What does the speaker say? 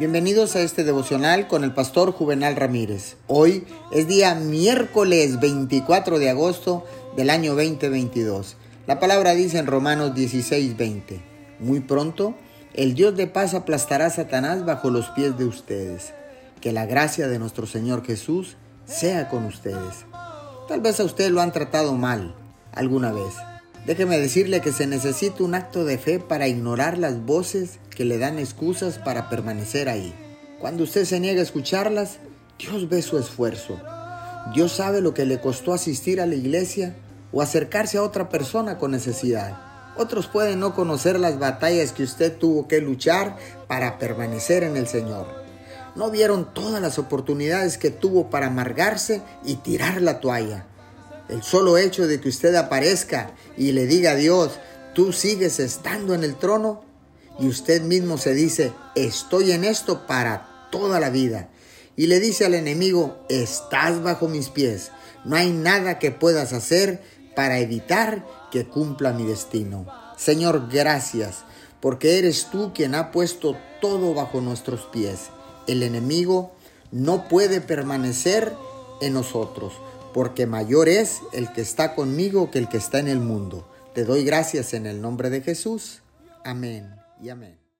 Bienvenidos a este devocional con el pastor Juvenal Ramírez. Hoy es día miércoles 24 de agosto del año 2022. La palabra dice en Romanos 16:20, muy pronto el Dios de paz aplastará a Satanás bajo los pies de ustedes. Que la gracia de nuestro Señor Jesús sea con ustedes. Tal vez a usted lo han tratado mal alguna vez. Déjeme decirle que se necesita un acto de fe para ignorar las voces que le dan excusas para permanecer ahí. Cuando usted se niega a escucharlas, Dios ve su esfuerzo. Dios sabe lo que le costó asistir a la iglesia o acercarse a otra persona con necesidad. Otros pueden no conocer las batallas que usted tuvo que luchar para permanecer en el Señor. No vieron todas las oportunidades que tuvo para amargarse y tirar la toalla. El solo hecho de que usted aparezca y le diga a Dios, tú sigues estando en el trono y usted mismo se dice, estoy en esto para toda la vida. Y le dice al enemigo, estás bajo mis pies, no hay nada que puedas hacer para evitar que cumpla mi destino. Señor, gracias, porque eres tú quien ha puesto todo bajo nuestros pies. El enemigo no puede permanecer en nosotros porque mayor es el que está conmigo que el que está en el mundo. Te doy gracias en el nombre de Jesús. Amén y amén.